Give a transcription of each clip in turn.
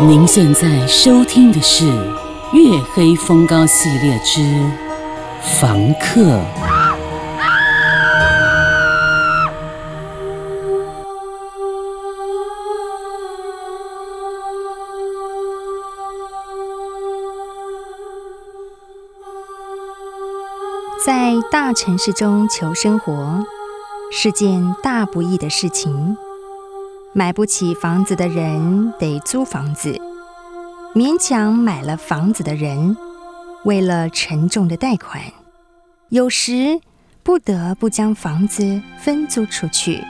您现在收听的是《月黑风高》系列之《房客》。在大城市中求生活是件大不易的事情。买不起房子的人得租房子，勉强买了房子的人，为了沉重的贷款，有时不得不将房子分租出去，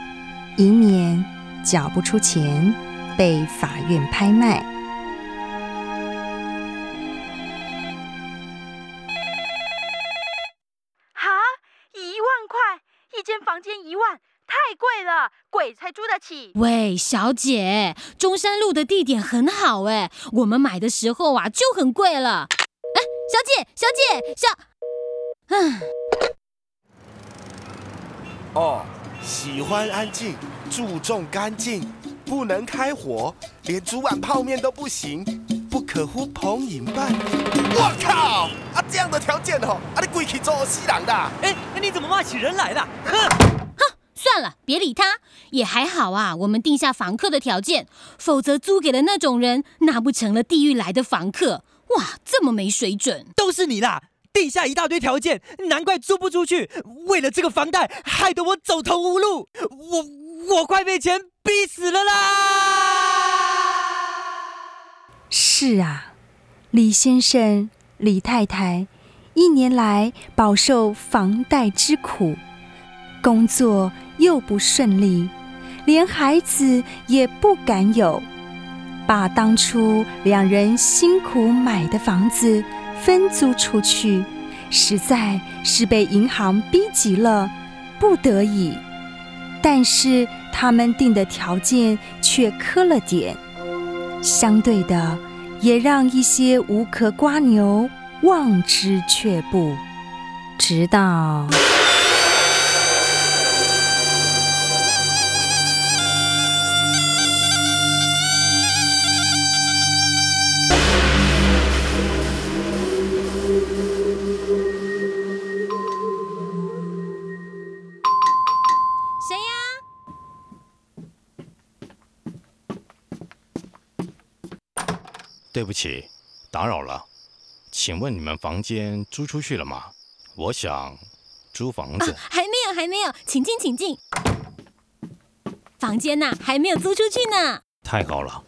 以免缴不出钱被法院拍卖。喂，小姐，中山路的地点很好哎，我们买的时候啊就很贵了。哎，小姐，小姐，小……嗯。哦，喜欢安静，注重干净，不能开火，连煮碗泡面都不行，不可呼朋引伴。我靠！啊，这样的条件哦，啊，你鬼去做死人的？哎，那你怎么骂起人来了？哼！算了，别理他，也还好啊。我们定下房客的条件，否则租给了那种人，那不成了地狱来的房客？哇，这么没水准！都是你啦，定下一大堆条件，难怪租不出去。为了这个房贷，害得我走投无路，我我快被钱逼死了啦！是啊，李先生、李太太一年来饱受房贷之苦，工作。又不顺利，连孩子也不敢有，把当初两人辛苦买的房子分租出去，实在是被银行逼急了，不得已。但是他们定的条件却苛了点，相对的，也让一些无壳瓜牛望之却步，直到。对不起，打扰了，请问你们房间租出去了吗？我想租房子。还没有，还没有，请进，请进。房间呐，还没有租出去呢。太好了，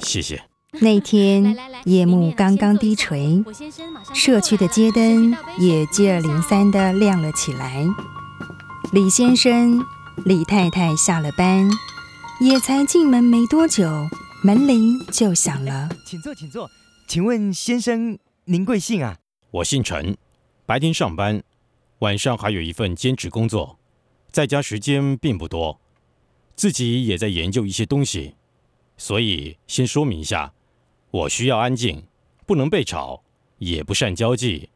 谢谢。那天夜幕刚刚低垂，社区的街灯也接二连三的亮了起来。李先生、李太太下了班，也才进门没多久。门铃就响了，请坐，请坐。请问先生，您贵姓啊？我姓陈，白天上班，晚上还有一份兼职工作，在家时间并不多，自己也在研究一些东西，所以先说明一下，我需要安静，不能被吵，也不善交际，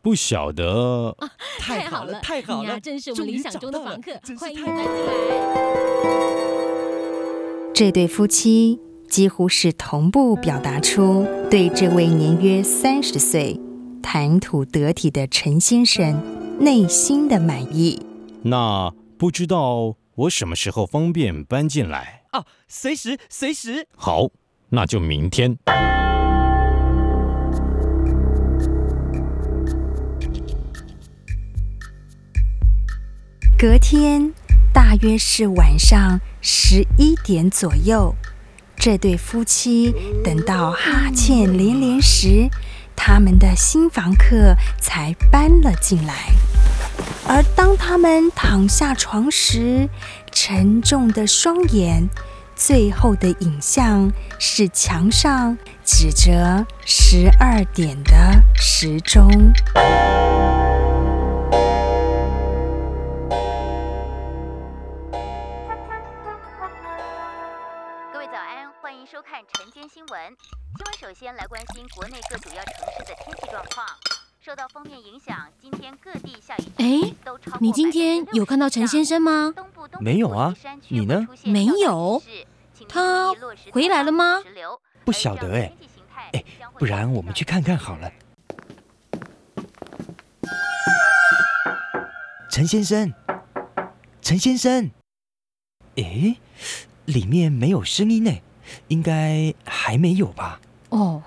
不晓得。太好了，太好了，你真是我们理想中的房客，欢迎你搬进来。这对夫妻。几乎是同步表达出对这位年约三十岁、谈吐得体的陈先生内心的满意。那不知道我什么时候方便搬进来？哦，随时，随时。好，那就明天。隔天，大约是晚上十一点左右。这对夫妻等到哈欠连连时，他们的新房客才搬了进来。而当他们躺下床时，沉重的双眼，最后的影像是墙上指着十二点的时钟。迎收看晨间新闻。新闻首先来关心国内各主要城市的天气状况。受到封面影响，今天各地下雨哎，你今天有看到陈先生吗？没有啊，你呢？没有，他回来了吗？不晓得哎，哎，不然我们去看看好了。陈先生，陈先生，哎，里面没有声音呢，应该还没有吧？哦。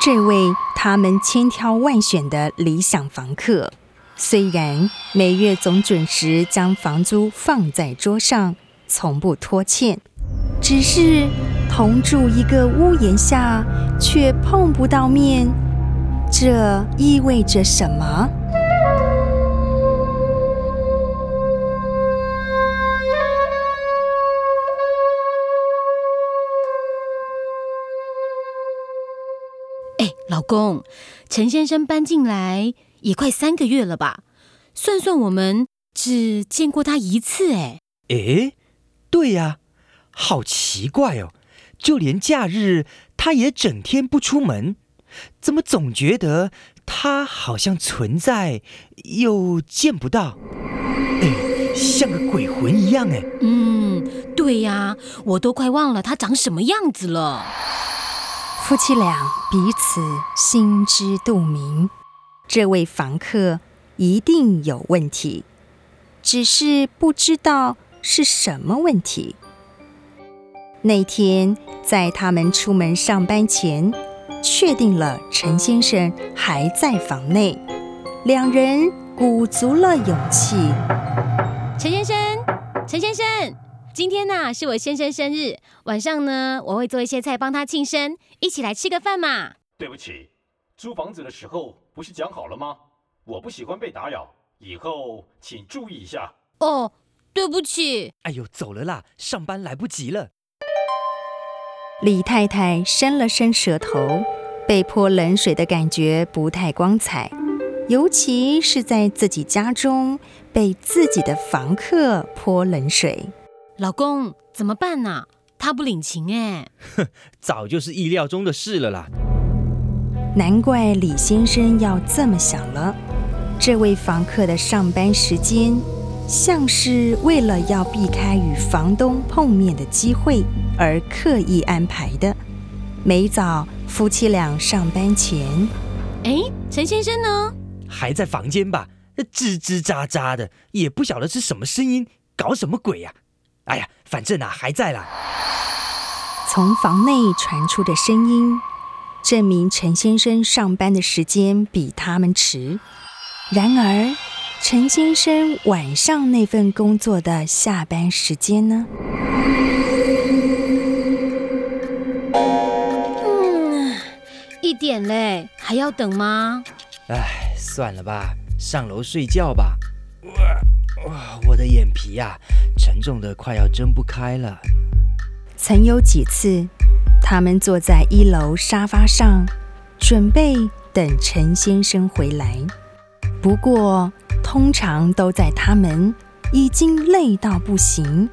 这位他们千挑万选的理想房客，虽然每月总准时将房租放在桌上，从不拖欠，只是同住一个屋檐下却碰不到面，这意味着什么？老公，陈先生搬进来也快三个月了吧？算算我们只见过他一次，哎。哎，对呀，好奇怪哦，就连假日他也整天不出门，怎么总觉得他好像存在又见不到？哎，像个鬼魂一样，哎。嗯，对呀，我都快忘了他长什么样子了。夫妻俩彼此心知肚明，这位房客一定有问题，只是不知道是什么问题。那天在他们出门上班前，确定了陈先生还在房内，两人鼓足了勇气。陈先生，陈先生。今天呢是我先生生日，晚上呢我会做一些菜帮他庆生，一起来吃个饭嘛。对不起，租房子的时候不是讲好了吗？我不喜欢被打扰，以后请注意一下。哦，对不起。哎呦，走了啦，上班来不及了。李太太伸了伸舌头，被泼冷水的感觉不太光彩，尤其是在自己家中被自己的房客泼冷水。老公怎么办呢？他不领情哎。哼，早就是意料中的事了啦。难怪李先生要这么想了。这位房客的上班时间，像是为了要避开与房东碰面的机会而刻意安排的。每早夫妻俩上班前，哎，陈先生呢？还在房间吧？吱吱喳喳的，也不晓得是什么声音，搞什么鬼呀？哎呀，反正啊还在啦。从房内传出的声音，证明陈先生上班的时间比他们迟。然而，陈先生晚上那份工作的下班时间呢？嗯，一点嘞，还要等吗？哎，算了吧，上楼睡觉吧。哇，我的眼皮呀，沉重的快要睁不开了。曾有几次，他们坐在一楼沙发上，准备等陈先生回来。不过，通常都在他们已经累到不行，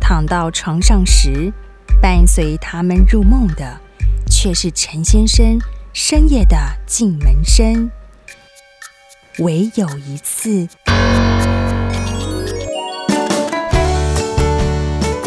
躺到床上时，伴随他们入梦的，却是陈先生深夜的进门声。唯有一次。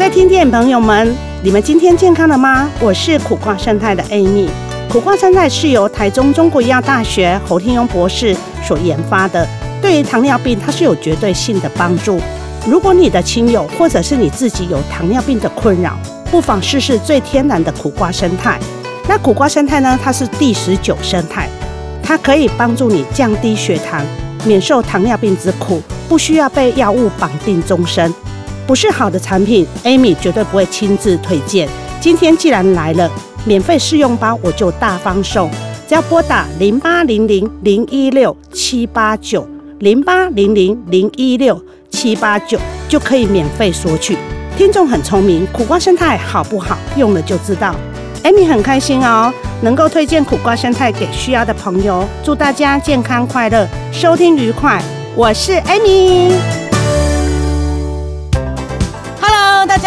在听电朋友们，你们今天健康了吗？我是苦瓜生态的 Amy。苦瓜生态是由台中中国医药大学侯天庸博士所研发的，对于糖尿病它是有绝对性的帮助。如果你的亲友或者是你自己有糖尿病的困扰，不妨试试最天然的苦瓜生态。那苦瓜生态呢？它是第十九生态，它可以帮助你降低血糖，免受糖尿病之苦，不需要被药物绑定终身。不是好的产品，Amy 绝对不会亲自推荐。今天既然来了，免费试用包我就大方送。只要拨打零八零零零一六七八九零八零零零一六七八九，就可以免费索取。听众很聪明，苦瓜生态好不好？用了就知道。Amy 很开心哦，能够推荐苦瓜生态给需要的朋友。祝大家健康快乐，收听愉快。我是 Amy。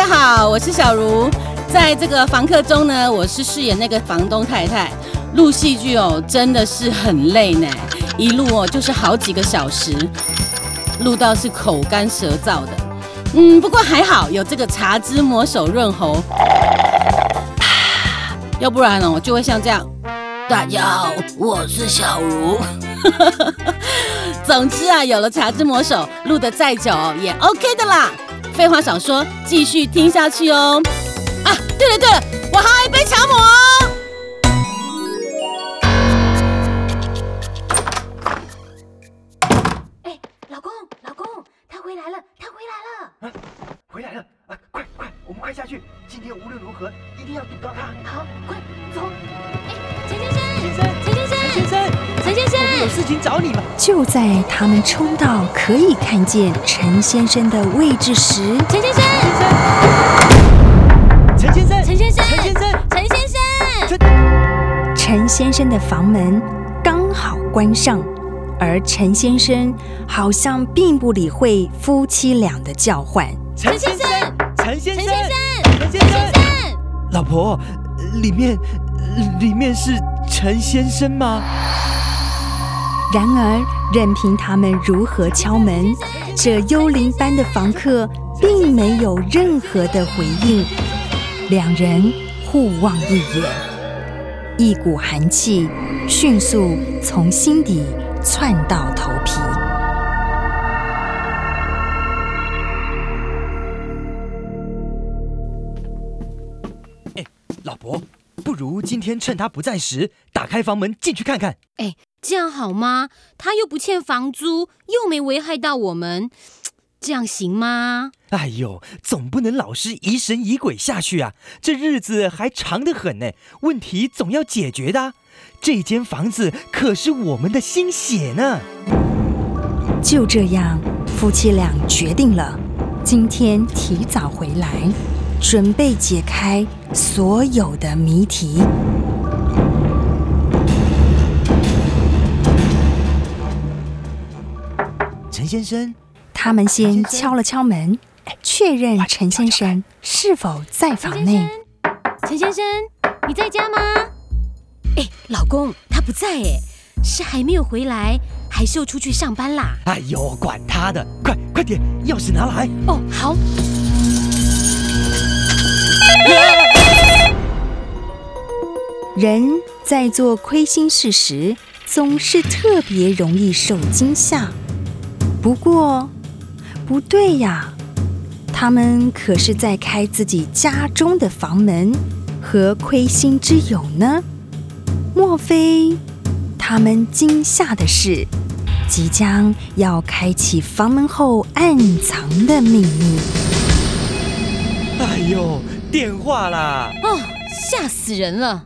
家好，我是小茹。在这个房客中呢，我是饰演那个房东太太。录戏剧哦，真的是很累呢，一录哦就是好几个小时，录到是口干舌燥的。嗯，不过还好有这个茶之魔手润喉，要不然哦就会像这样。大家好，我是小茹。总之啊，有了茶之魔手，录的再久也 OK 的啦。废话少说，继续听下去哦。啊，对了对了，我还有一杯茶魔。就在他们冲到可以看见陈先生的位置时，陈先生，陈先生，陈先生，陈先生，陈先生，陈先生的房门刚好关上，而陈先生好像并不理会夫妻俩的叫唤。陈先生，陈先生，陈先生，陈先生，老婆，里面里面是陈先生吗？然而，任凭他们如何敲门，这幽灵般的房客并没有任何的回应。两人互望一眼，一股寒气迅速从心底窜到头皮。哎老伯，不如今天趁他不在时，打开房门进去看看。哎，这样好吗？他又不欠房租，又没危害到我们，这样行吗？哎呦，总不能老是疑神疑鬼下去啊！这日子还长得很呢，问题总要解决的啊。这间房子可是我们的心血呢。就这样，夫妻俩决定了，今天提早回来，准备解开所有的谜题。陈先生，他们先敲了敲门，确认陈先生是否在房内。陈先生，你在家吗？哎，老公，他不在哎，是还没有回来，还是又出去上班啦？哎呦，管他的，快快点，钥匙拿来。哦，好。人在做亏心事时，总是特别容易受惊吓。不过，不对呀，他们可是在开自己家中的房门，和亏心之友呢？莫非他们惊吓的是即将要开启房门后暗藏的秘密？哎呦，电话啦！哦，吓死人了！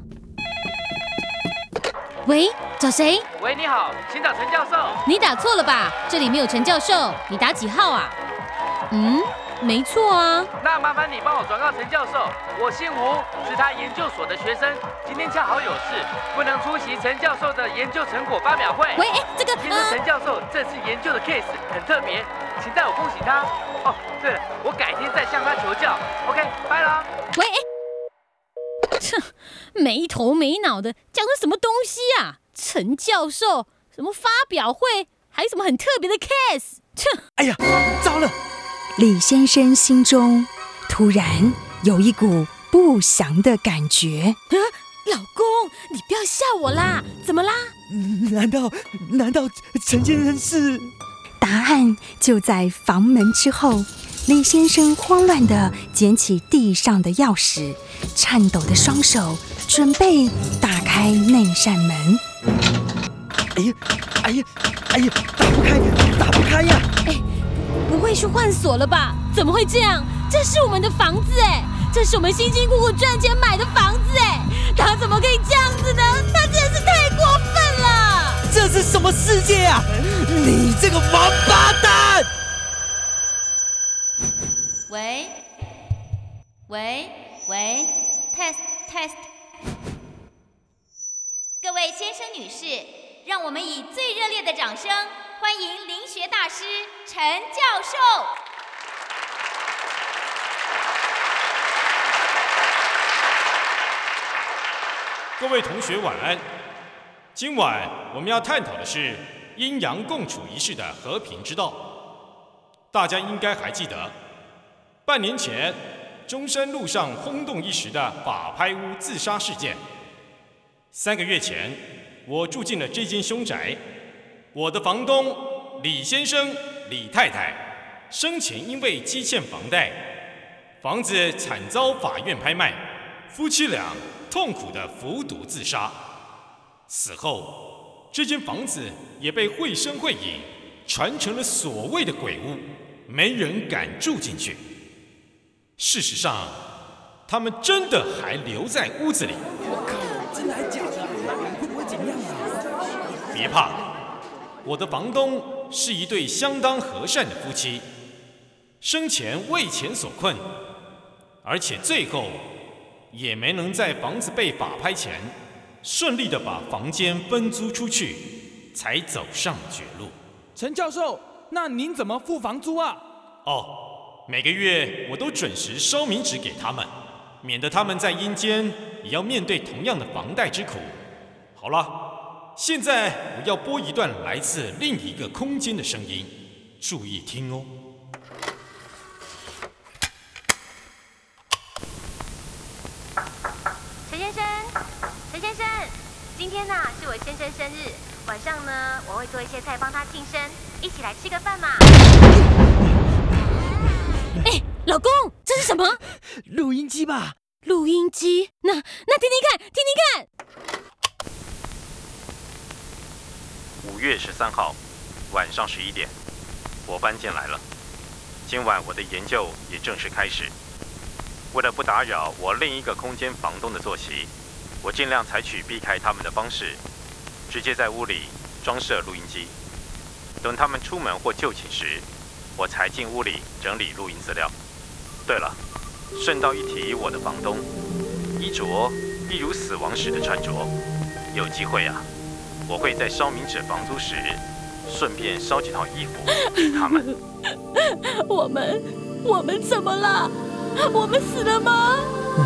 喂，找谁？喂，你好，请找陈教授。你打错了吧？这里没有陈教授，你打几号啊？嗯，没错啊。那麻烦你帮我转告陈教授，我姓吴，是他研究所的学生，今天恰好有事，不能出席陈教授的研究成果发表会。喂，哎，这个听说陈教授这次研究的 case 很特别，请代我恭喜他。哦，对了，我改天再向他求教。OK，拜了。喂，哎，哼，没头没脑的，讲的什么东西啊？陈教授，什么发表会，还有什么很特别的 case？哼，哎呀，糟了！李先生心中突然有一股不祥的感觉。啊，老公，你不要吓我啦！怎么啦？难道难道陈先生是？答案就在房门之后。李先生慌乱地捡起地上的钥匙，颤抖的双手准备打开那扇门。哎呀，哎呀，哎呀，打不开，打不开呀！哎，不会是换锁了吧？怎么会这样？这是我们的房子哎，这是我们辛辛苦苦赚钱买的房子哎，他怎么可以这样子呢？他真的是太过分了这是什么世界啊？你这个王八蛋！喂，喂喂，test test。各位先生女士，让我们以最热烈的掌声欢迎灵学大师陈教授。各位同学晚安。今晚我们要探讨的是阴阳共处一室的和平之道。大家应该还记得，半年前中山路上轰动一时的法拍屋自杀事件。三个月前，我住进了这间凶宅。我的房东李先生、李太太生前因为积欠房贷，房子惨遭法院拍卖，夫妻俩。痛苦的服毒自杀，死后这间房子也被绘声绘影传成了所谓的鬼屋，没人敢住进去。事实上，他们真的还留在屋子里。真的还假的？会不会怎么样啊？别怕，我的房东是一对相当和善的夫妻，生前为钱所困，而且最后。也没能在房子被法拍前，顺利的把房间分租出去，才走上绝路。陈教授，那您怎么付房租啊？哦，每个月我都准时烧冥纸给他们，免得他们在阴间也要面对同样的房贷之苦。好了，现在我要播一段来自另一个空间的声音，注意听哦。陈先生，陈先生今天呢是我先生生日，晚上呢我会做一些菜帮他庆生，一起来吃个饭嘛。哎，老公，这是什么？录音机吧？录音机？那那听听看，听听看。五月十三号晚上十一点，我搬进来了。今晚我的研究也正式开始。为了不打扰我另一个空间房东的作息。我尽量采取避开他们的方式，直接在屋里装设录音机。等他们出门或就寝时，我才进屋里整理录音资料。对了，顺道一提，我的房东衣着一如死亡时的穿着。有机会啊，我会在烧冥纸房租时，顺便烧几套衣服给他们。我们，我们怎么了？我们死了吗？唉，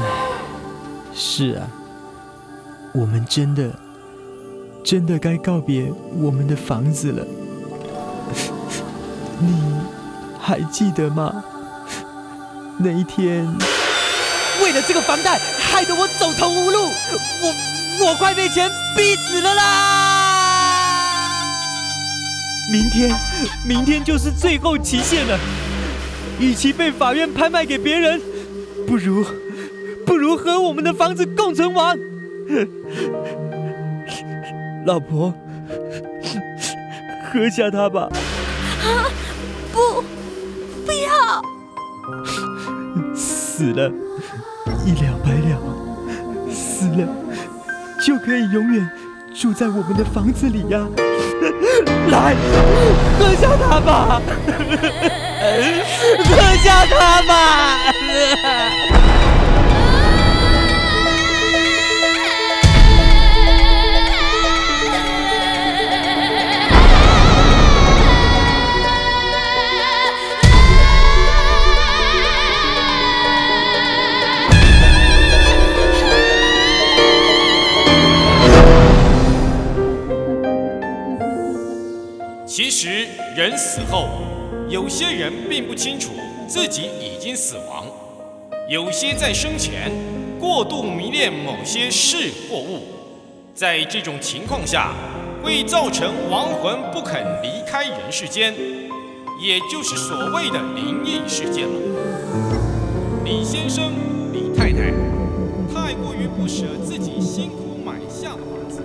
是啊。我们真的，真的该告别我们的房子了。你还记得吗？那一天，为了这个房贷，害得我走投无路，我我快被钱逼死了啦！明天，明天就是最后期限了。与其被法院拍卖给别人，不如，不如和我们的房子共存亡。老婆，喝下它吧。啊，不，不要！死了，一了百了。死了，就可以永远住在我们的房子里呀。来，喝下它吧，喝下它吧。死后，有些人并不清楚自己已经死亡，有些在生前过度迷恋某些事或物，在这种情况下，会造成亡魂不肯离开人世间，也就是所谓的灵异事件了。李先生、李太太太过于不舍自己辛苦买下的房子。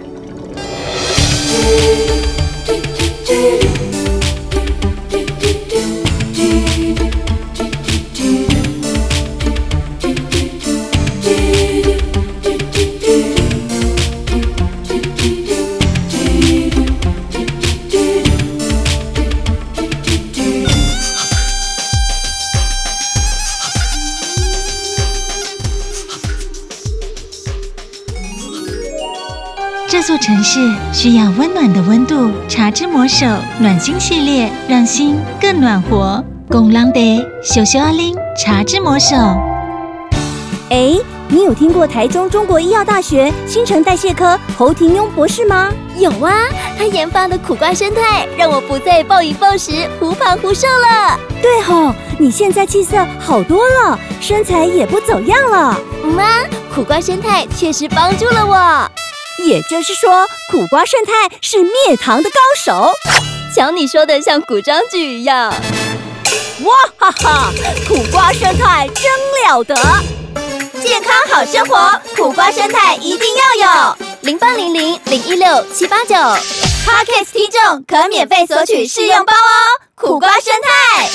城市需要温暖的温度，茶之魔手暖心系列，让心更暖和。公狼得秀秀阿玲，茶之魔手。哎，你有听过台中中国医药大学新陈代谢科侯廷庸博士吗？有啊，他研发的苦瓜生态让我不再暴饮暴食、忽胖忽瘦了。对吼，你现在气色好多了，身材也不走样了。妈，苦瓜生态确实帮助了我。也就是说，苦瓜生态是灭糖的高手。瞧你说的像古装剧一样。哇哈哈，苦瓜生态真了得！健康好生活，苦瓜生态一定要有。零八零零零一六七八九，Podcast 听众可免费索取试用包哦。苦瓜生态，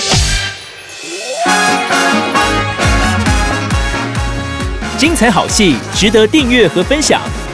精彩好戏值得订阅和分享。